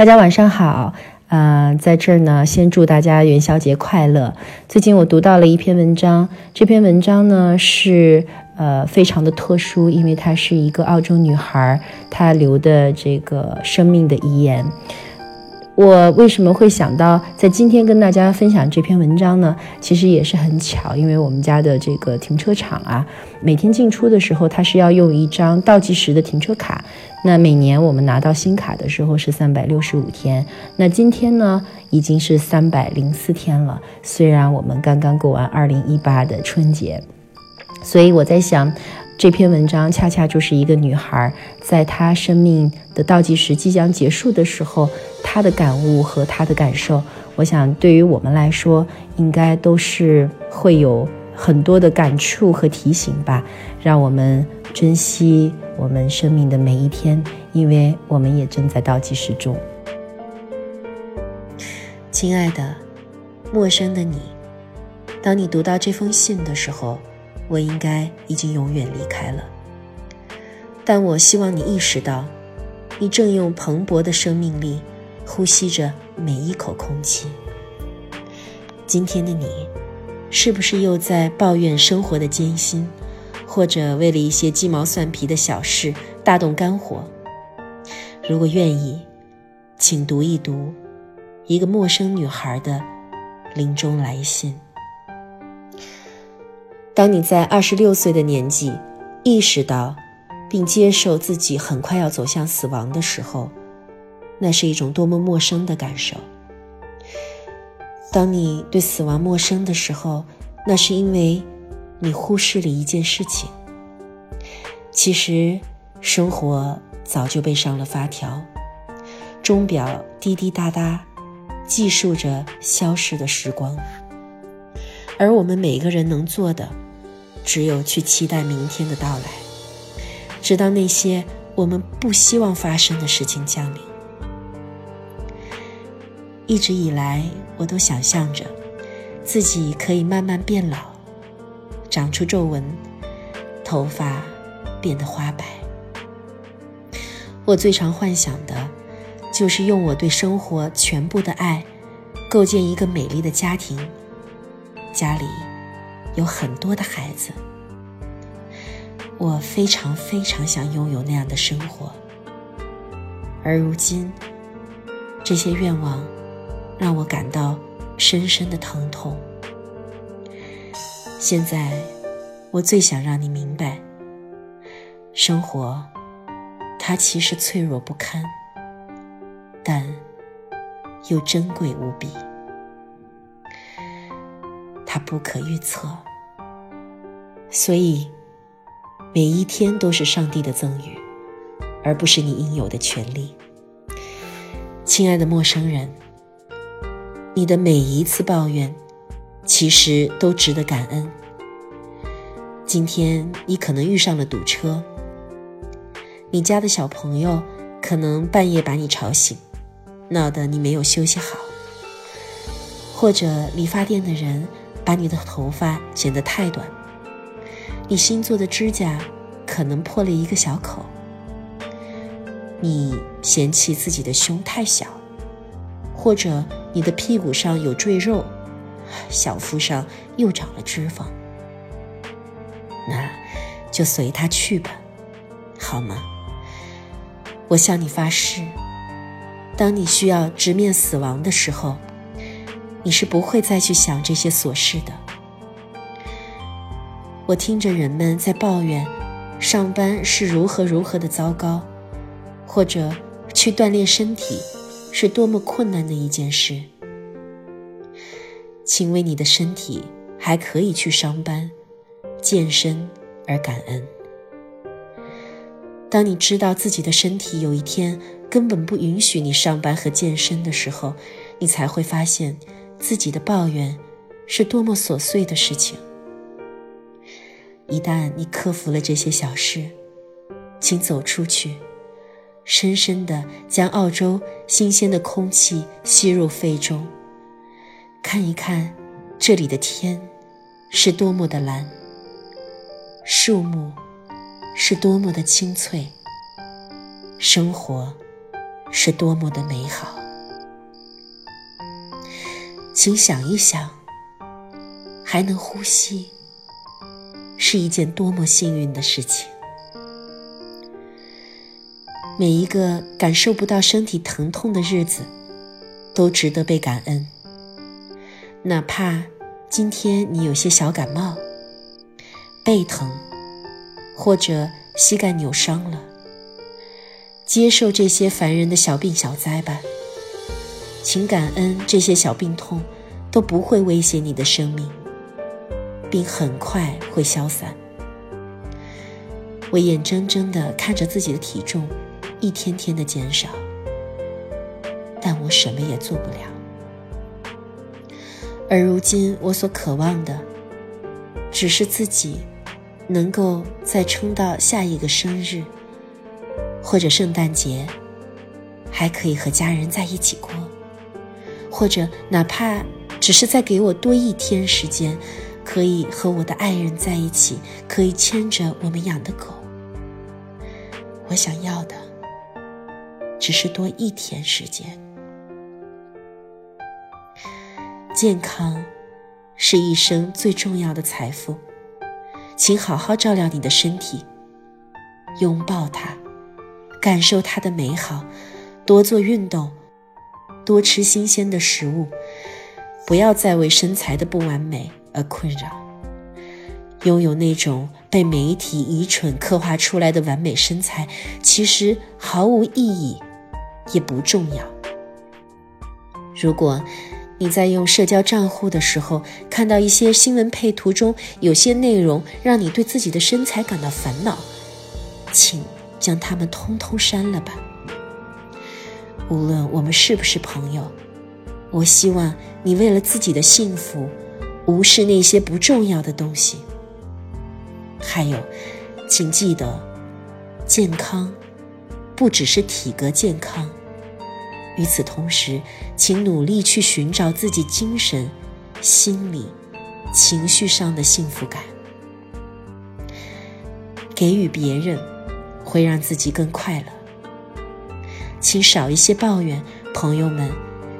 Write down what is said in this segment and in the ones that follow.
大家晚上好，啊，在这儿呢，先祝大家元宵节快乐。最近我读到了一篇文章，这篇文章呢是呃非常的特殊，因为它是一个澳洲女孩她留的这个生命的遗言。我为什么会想到在今天跟大家分享这篇文章呢？其实也是很巧，因为我们家的这个停车场啊，每天进出的时候，它是要用一张倒计时的停车卡。那每年我们拿到新卡的时候是三百六十五天，那今天呢已经是三百零四天了。虽然我们刚刚过完二零一八的春节，所以我在想。这篇文章恰恰就是一个女孩，在她生命的倒计时即将结束的时候，他的感悟和他的感受。我想，对于我们来说，应该都是会有很多的感触和提醒吧。让我们珍惜我们生命的每一天，因为我们也正在倒计时中。亲爱的，陌生的你，当你读到这封信的时候。我应该已经永远离开了，但我希望你意识到，你正用蓬勃的生命力呼吸着每一口空气。今天的你，是不是又在抱怨生活的艰辛，或者为了一些鸡毛蒜皮的小事大动肝火？如果愿意，请读一读一个陌生女孩的临终来信。当你在二十六岁的年纪意识到并接受自己很快要走向死亡的时候，那是一种多么陌生的感受。当你对死亡陌生的时候，那是因为你忽视了一件事情。其实，生活早就被上了发条，钟表滴滴答答计数着消逝的时光，而我们每个人能做的。只有去期待明天的到来，直到那些我们不希望发生的事情降临。一直以来，我都想象着自己可以慢慢变老，长出皱纹，头发变得花白。我最常幻想的，就是用我对生活全部的爱，构建一个美丽的家庭，家里。有很多的孩子，我非常非常想拥有那样的生活。而如今，这些愿望让我感到深深的疼痛。现在，我最想让你明白，生活它其实脆弱不堪，但又珍贵无比。它不可预测，所以每一天都是上帝的赠予，而不是你应有的权利。亲爱的陌生人，你的每一次抱怨，其实都值得感恩。今天你可能遇上了堵车，你家的小朋友可能半夜把你吵醒，闹得你没有休息好，或者理发店的人。把你的头发剪得太短，你新做的指甲可能破了一个小口，你嫌弃自己的胸太小，或者你的屁股上有赘肉，小腹上又长了脂肪，那就随他去吧，好吗？我向你发誓，当你需要直面死亡的时候。你是不会再去想这些琐事的。我听着人们在抱怨，上班是如何如何的糟糕，或者去锻炼身体是多么困难的一件事。请为你的身体还可以去上班、健身而感恩。当你知道自己的身体有一天根本不允许你上班和健身的时候，你才会发现。自己的抱怨是多么琐碎的事情。一旦你克服了这些小事，请走出去，深深地将澳洲新鲜的空气吸入肺中，看一看这里的天是多么的蓝，树木是多么的青翠，生活是多么的美好。请想一想，还能呼吸，是一件多么幸运的事情。每一个感受不到身体疼痛的日子，都值得被感恩。哪怕今天你有些小感冒、背疼，或者膝盖扭伤了，接受这些烦人的小病小灾吧。请感恩这些小病痛都不会威胁你的生命，并很快会消散。我眼睁睁地看着自己的体重。一天天的减少，但我什么也做不了。而如今，我所渴望的，只是自己能够再撑到下一个生日，或者圣诞节，还可以和家人在一起过，或者哪怕只是再给我多一天时间，可以和我的爱人在一起，可以牵着我们养的狗。我想要的。只是多一天时间。健康是一生最重要的财富，请好好照料你的身体，拥抱它，感受它的美好，多做运动，多吃新鲜的食物，不要再为身材的不完美而困扰。拥有那种被媒体愚蠢刻画出来的完美身材，其实毫无意义。也不重要。如果你在用社交账户的时候，看到一些新闻配图中有些内容让你对自己的身材感到烦恼，请将它们通通删了吧。无论我们是不是朋友，我希望你为了自己的幸福，无视那些不重要的东西。还有，请记得，健康不只是体格健康。与此同时，请努力去寻找自己精神、心理、情绪上的幸福感。给予别人，会让自己更快乐。请少一些抱怨，朋友们。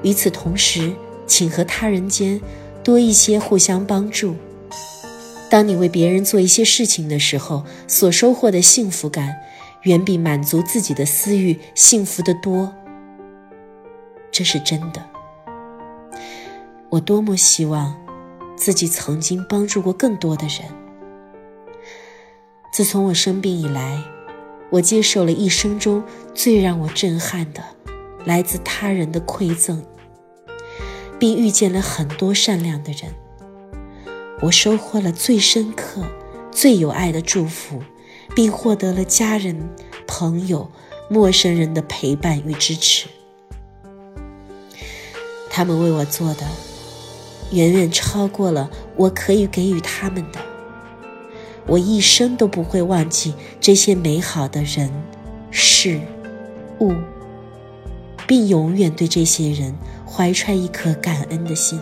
与此同时，请和他人间多一些互相帮助。当你为别人做一些事情的时候，所收获的幸福感，远比满足自己的私欲幸福得多。这是真的。我多么希望自己曾经帮助过更多的人。自从我生病以来，我接受了一生中最让我震撼的来自他人的馈赠，并遇见了很多善良的人。我收获了最深刻、最有爱的祝福，并获得了家人、朋友、陌生人的陪伴与支持。他们为我做的，远远超过了我可以给予他们的。我一生都不会忘记这些美好的人、事、物，并永远对这些人怀揣一颗感恩的心。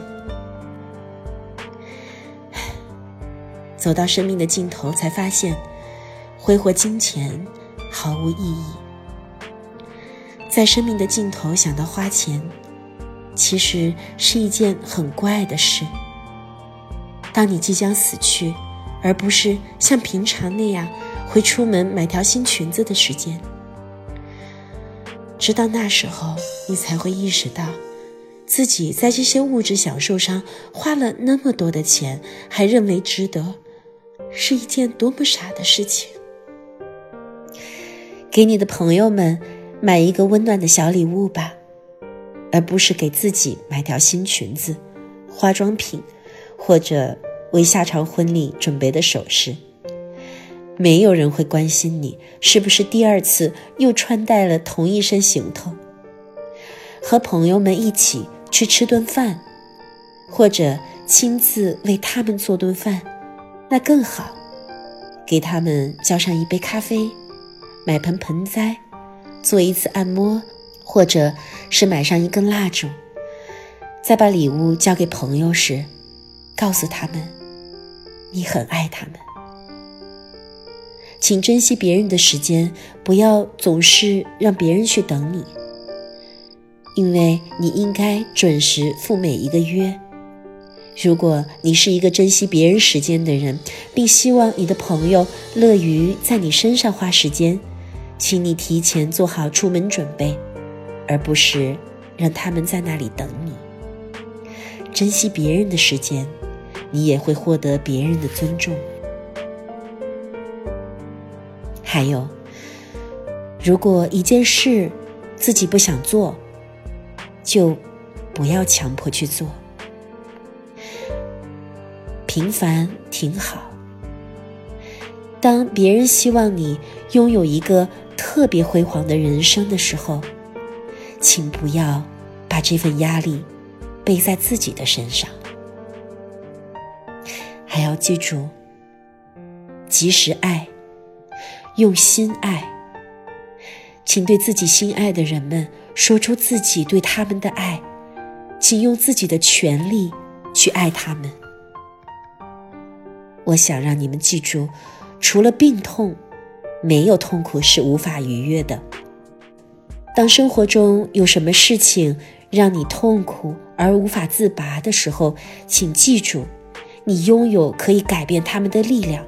走到生命的尽头，才发现挥霍金钱毫无意义。在生命的尽头想到花钱。其实是一件很怪的事。当你即将死去，而不是像平常那样会出门买条新裙子的时间，直到那时候，你才会意识到，自己在这些物质享受上花了那么多的钱，还认为值得，是一件多么傻的事情。给你的朋友们买一个温暖的小礼物吧。而不是给自己买条新裙子、化妆品，或者为下场婚礼准备的首饰。没有人会关心你是不是第二次又穿戴了同一身行头。和朋友们一起去吃顿饭，或者亲自为他们做顿饭，那更好。给他们叫上一杯咖啡，买盆盆栽，做一次按摩。或者是买上一根蜡烛，在把礼物交给朋友时，告诉他们你很爱他们。请珍惜别人的时间，不要总是让别人去等你。因为你应该准时赴每一个约。如果你是一个珍惜别人时间的人，并希望你的朋友乐于在你身上花时间，请你提前做好出门准备，而不是让他们在那里等你。珍惜别人的时间，你也会获得别人的尊重。还有，如果一件事自己不想做，就不要强迫去做。平凡挺好。当别人希望你拥有一个特别辉煌的人生的时候，请不要把这份压力背在自己的身上。还要记住，及时爱，用心爱。请对自己心爱的人们说出自己对他们的爱，请用自己的全力去爱他们。我想让你们记住，除了病痛，没有痛苦是无法逾越的。当生活中有什么事情让你痛苦而无法自拔的时候，请记住，你拥有可以改变他们的力量。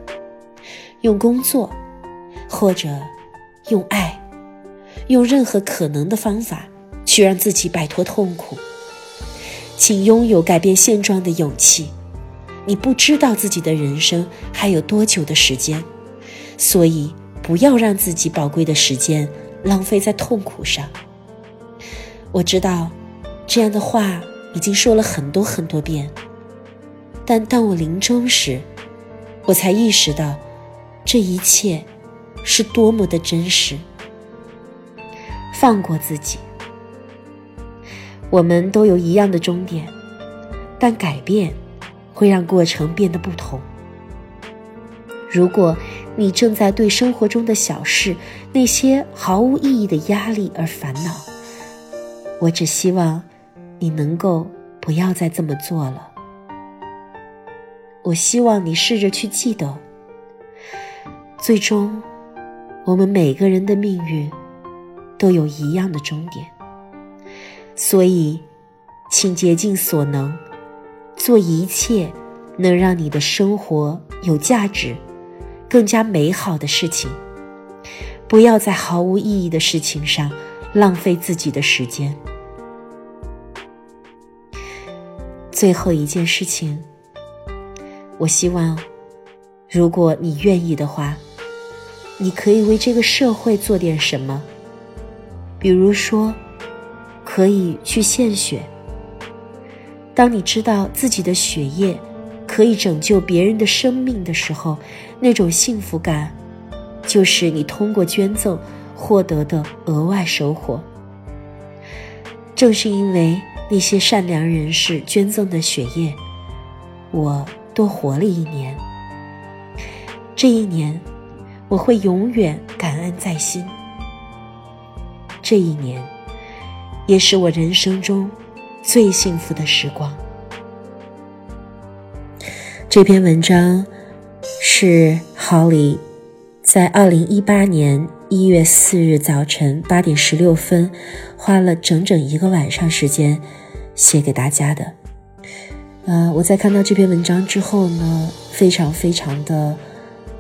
用工作，或者用爱，用任何可能的方法去让自己摆脱痛苦。请拥有改变现状的勇气。你不知道自己的人生还有多久的时间，所以不要让自己宝贵的时间浪费在痛苦上。我知道这样的话已经说了很多很多遍，但当我临终时，我才意识到这一切是多么的真实。放过自己，我们都有一样的终点，但改变。会让过程变得不同。如果你正在对生活中的小事、那些毫无意义的压力而烦恼，我只希望你能够不要再这么做了。我希望你试着去记得，最终我们每个人的命运都有一样的终点。所以，请竭尽所能。做一切能让你的生活有价值、更加美好的事情，不要在毫无意义的事情上浪费自己的时间。最后一件事情，我希望，如果你愿意的话，你可以为这个社会做点什么，比如说，可以去献血。当你知道自己的血液可以拯救别人的生命的时候，那种幸福感，就是你通过捐赠获得的额外收获。正是因为那些善良人士捐赠的血液，我多活了一年。这一年，我会永远感恩在心。这一年，也是我人生中。最幸福的时光。这篇文章是郝里在二零一八年一月四日早晨八点十六分，花了整整一个晚上时间写给大家的。呃，我在看到这篇文章之后呢，非常非常的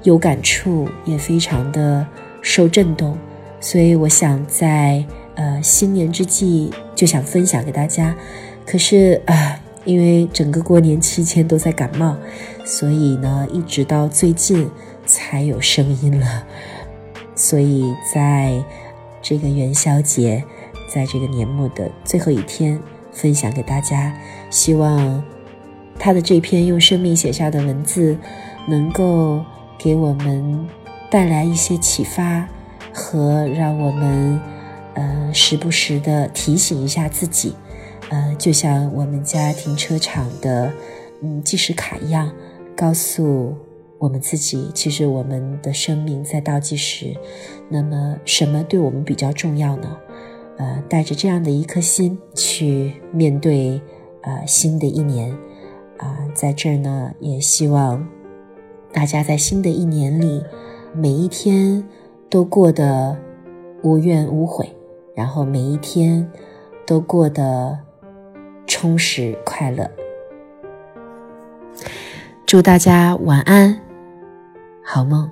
有感触，也非常的受震动，所以我想在。呃，新年之际就想分享给大家，可是啊，因为整个过年期间都在感冒，所以呢，一直到最近才有声音了。所以在这个元宵节，在这个年末的最后一天，分享给大家，希望他的这篇用生命写下的文字，能够给我们带来一些启发和让我们。呃，时不时的提醒一下自己，呃，就像我们家停车场的嗯计时卡一样，告诉我们自己，其实我们的生命在倒计时。那么，什么对我们比较重要呢？呃，带着这样的一颗心去面对呃新的一年啊，在这儿呢，也希望大家在新的一年里，每一天都过得无怨无悔。然后每一天都过得充实快乐。祝大家晚安，好梦。